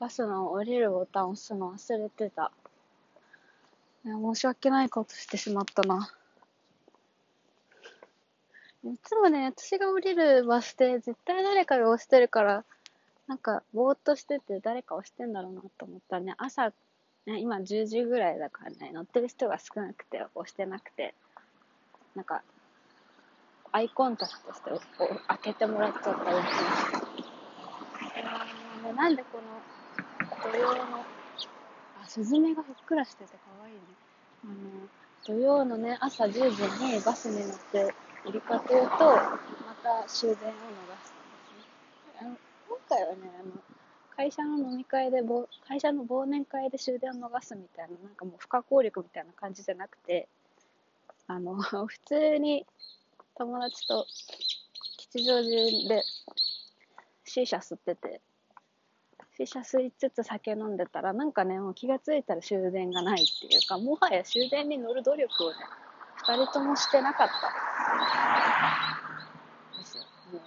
バスの降りるボタン押すの忘れてた。申し訳ないことしてしまったな。いつもね、私が降りるバス停、絶対誰かが押してるから、なんか、ぼーっとしてて誰か押してんだろうなと思ったね、朝、ね、今10時ぐらいだからね、乗ってる人が少なくて押してなくて、なんか、アイコンタクトして開けてもらっちゃったりしました。なんでこの土曜の、あ、スズメがふっくらしてて可愛いね。あの、土曜のね、朝10時にバスに乗っているかというと、また終電を逃すんですね。あの今回はね、あの、会社の飲み会で、会社の忘年会で終電を逃すみたいな、なんかもう不可抗力みたいな感じじゃなくて、あの、普通に友達と吉祥寺で C 社吸ってて、C 社吸いつつ酒飲んでたら、なんかね、もう気がついたら終電がないっていうか、もはや終電に乗る努力をね、二人ともしてなかった。ですよ。も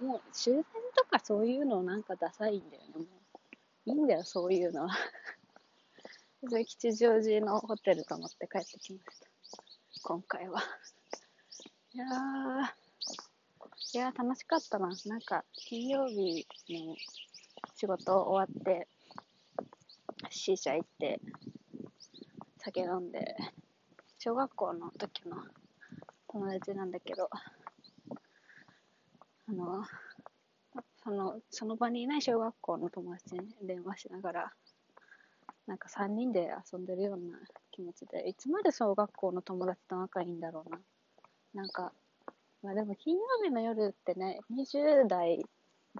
う、もう終電とかそういうのなんかダサいんだよね。もう、いいんだよ、そういうのは。吉祥寺のホテル泊まって帰ってきました。今回は。いやー、いや楽しかったな。なんか、金曜日の仕事終わって、C 社行って、酒飲んで、小学校の時の友達なんだけど、あの、その、その場にいない小学校の友達に電話しながら、なんか3人で遊んでるような気持ちで、いつまで小学校の友達と仲いいんだろうな。なんか、まあでも金曜日の夜ってね、20代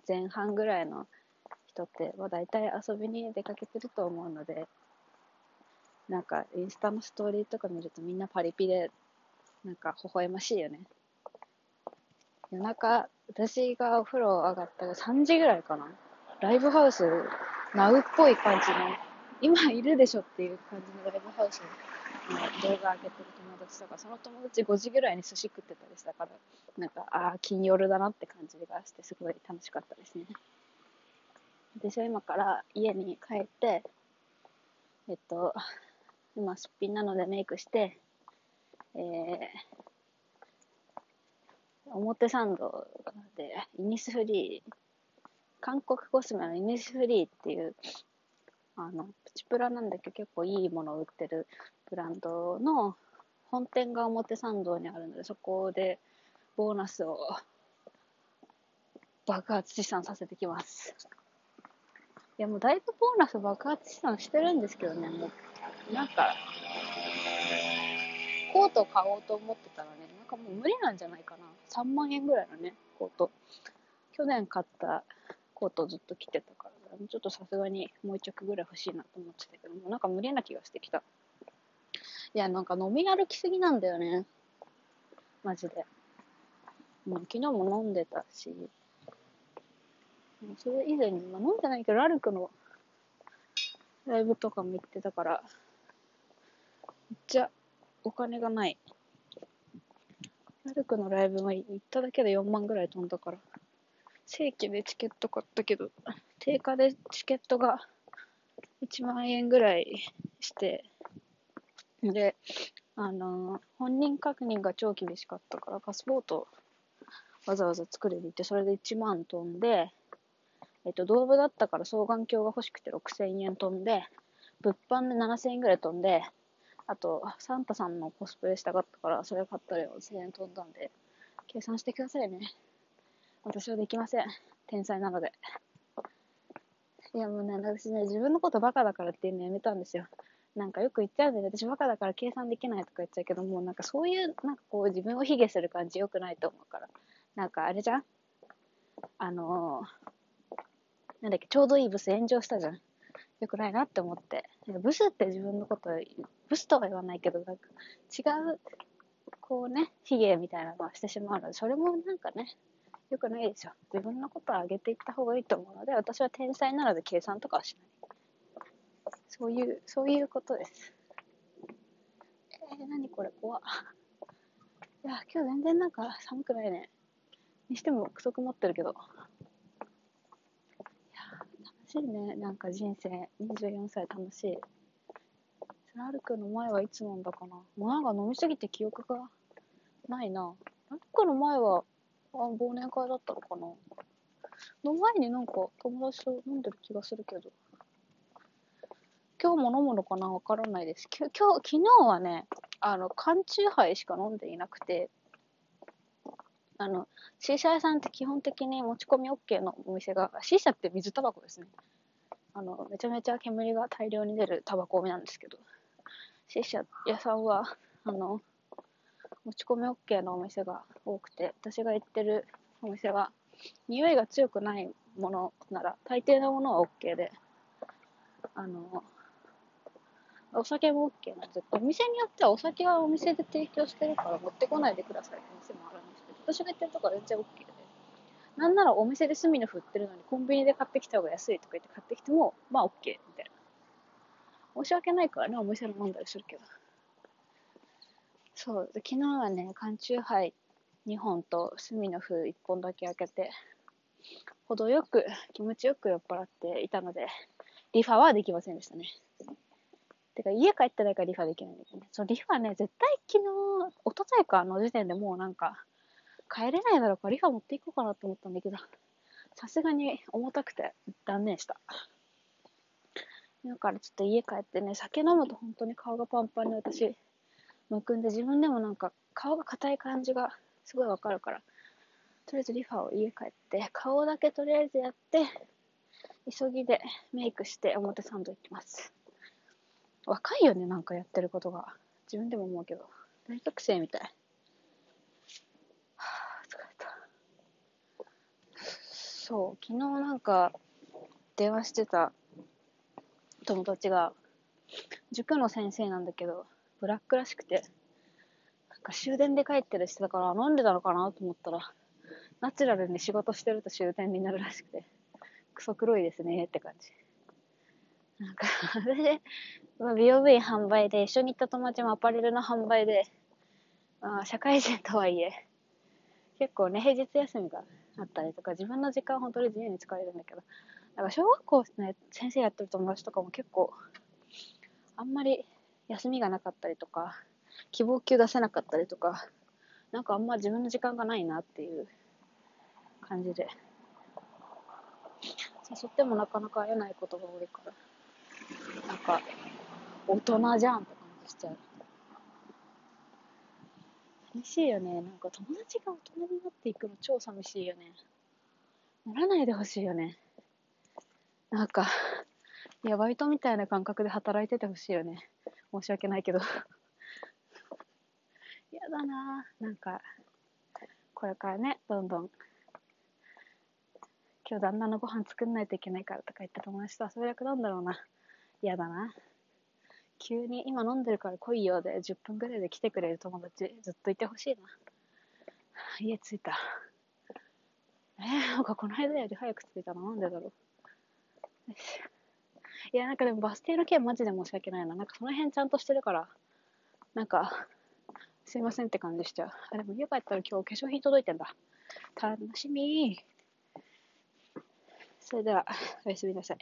前半ぐらいの人って、まあ大体遊びに出かけてると思うので、なんかインスタのストーリーとか見るとみんなパリピで、なんか微笑ましいよね。夜中、私がお風呂上がったら3時ぐらいかな。ライブハウス、ナウっぽい感じの、今いるでしょっていう感じのライブハウスの動画上げてる友達とか、その友達5時ぐらいに寿司食ってたりしたから、なんか、ああ、金夜だなって感じがして、すごい楽しかったですね。私は今から家に帰って、えっと、今すっぴんなのでメイクして、えー、表参道でイニスフリー、韓国コスメのイニスフリーっていう、あの、プチプラなんだけど結構いいものを売ってるブランドの本店が表参道にあるので、そこでボーナスを爆発資産させてきます。いやもうだいぶボーナス爆発資産してるんですけどね、もう、なんか、コート買おうと思ってたらね、なんかもう無理なんじゃないかな。3万円ぐらいのね、コート。去年買ったコートずっと着てたから、ちょっとさすがにもう一着ぐらい欲しいなと思ってたけども、なんか無理な気がしてきた。いや、なんか飲み歩きすぎなんだよね。マジで。もう昨日も飲んでたし、それ以前に、まあ、飲んでないけど、ラルクのライブとかも行ってたから、めっちゃお金がない。ラルクのライブも行っただけで4万ぐらい飛んだから。正規でチケット買ったけど、定価でチケットが1万円ぐらいして、で、あのー、本人確認が超厳しかったから、パスポートわざわざ作りに行って、それで1万飛んで、えっと、道具だったから双眼鏡が欲しくて6000円飛んで、物販で7000円ぐらい飛んで、あと、サンタさんのコスプレしたかったから、それ買ったら4000円飛んだんで、計算してくださいね。私はできません。天才なので。いやもうね、私ね、自分のことバカだからっていうのやめたんですよ。なんかよく言っちゃうんで、ね、私バカだから計算できないとか言っちゃうけどもう、なんかそういう、なんかこう自分を卑下する感じ良くないと思うから。なんかあれじゃん？あのー、なんだっけ、ちょうどいいブス炎上したじゃん。よくないなって思って。ブスって自分のことブスとは言わないけど、なんか違う、こうね、卑下みたいなのはしてしまうので、それもなんかね、よくないですよ。自分のことを上げていった方がいいと思うので、私は天才なので計算とかはしない。そういう、そういうことです。えー、何これ怖いや、今日全然なんか寒くないね。にしても、不足持ってるけど。しいね。なんか人生、24歳楽しい。ラルクの前はいつ飲んだかな。もうなんか飲みすぎて記憶がないな。ラルクの前は、あ忘年会だったのかな。の前になんか友達と飲んでる気がするけど。今日も飲むのかな？わからないですき。今日、昨日はね、あの、缶チューハイしか飲んでいなくて、あの、シーシャ屋さんって基本的に持ち込み OK のお店が、シーシャって水タバコですね。あの、めちゃめちゃ煙が大量に出るタバコなんですけど、シーシャ屋さんは、あの、持ち込み OK のお店が多くて、私が行ってるお店は、匂いが強くないものなら、大抵のものは OK で、あの、お酒も OK なんですお店によってはお酒はお店で提供してるから持ってこないでくださいって店もある、私が言ってるとこは全然 OK で。なんならお店で炭の振ってるのにコンビニで買ってきた方が安いとか言って買ってきても、まあ OK みたいな。申し訳ないからね、お店で飲んだりするけど。そう、で昨日はね、缶チューハイ2本と炭の封1本だけ開けて、程よく、気持ちよく酔っ払っていたので、リファはできませんでしたね。てか、家帰ってないからリファできないんだけどね。そのリファね、絶対昨日、おとといかの時点でもうなんか、帰れないだろうかリファ持っていこうかなと思ったんだけど、さすがに重たくて断念した。だからちょっと家帰ってね、酒飲むと本当に顔がパンパンに私、むくんで自分でもなんか顔が硬い感じがすごいわかるから、とりあえずリファを家帰って、顔だけとりあえずやって、急ぎでメイクして表参道行きます。若いよね、なんかやってることが。自分でも思うけど。大学生みたい。はぁ、疲れた。そう、昨日なんか、電話してた友達が、塾の先生なんだけど、ブラックらしくて、なんか終電で帰ってる人だから飲んでたのかなと思ったら、ナチュラルに仕事してると終電になるらしくて、クソ黒いですねって感じ。なんか、私、美容部員販売で、一緒に行った友達もアパレルの販売で、あ社会人とはいえ、結構ね、平日休みがあったりとか、自分の時間本当に自由に使えるんだけど、なんか小学校ね、先生やってる友達とかも結構、あんまり休みがなかったりとか、希望級出せなかったりとか、なんかあんま自分の時間がないなっていう感じで、誘ってもなかなか会えないことが多いから、なんか、大人じゃんって感じしちゃう。寂しいよね。なんか友達が大人になっていくの超寂しいよね。ならないでほしいよね。なんか、いや、バイトみたいな感覚で働いててほしいよね。申し訳ないけど。やだなぁなんか、これからね、どんどん、今日旦那のご飯作んないといけないからとか言った友達と遊び役なんだろうな。嫌だな。急に今飲んでるから来いよで10分ぐらいで来てくれる友達ずっといてほしいな。家着いた。えー、なんかこの間より早く着いたのなんでだろう。いや、なんかでもバス停の件マジで申し訳ないな。なんかその辺ちゃんとしてるから、なんか、すいませんって感じしちゃう。あ、でも家帰ったら今日化粧品届いてんだ。楽しみそれでは、おやすみなさい。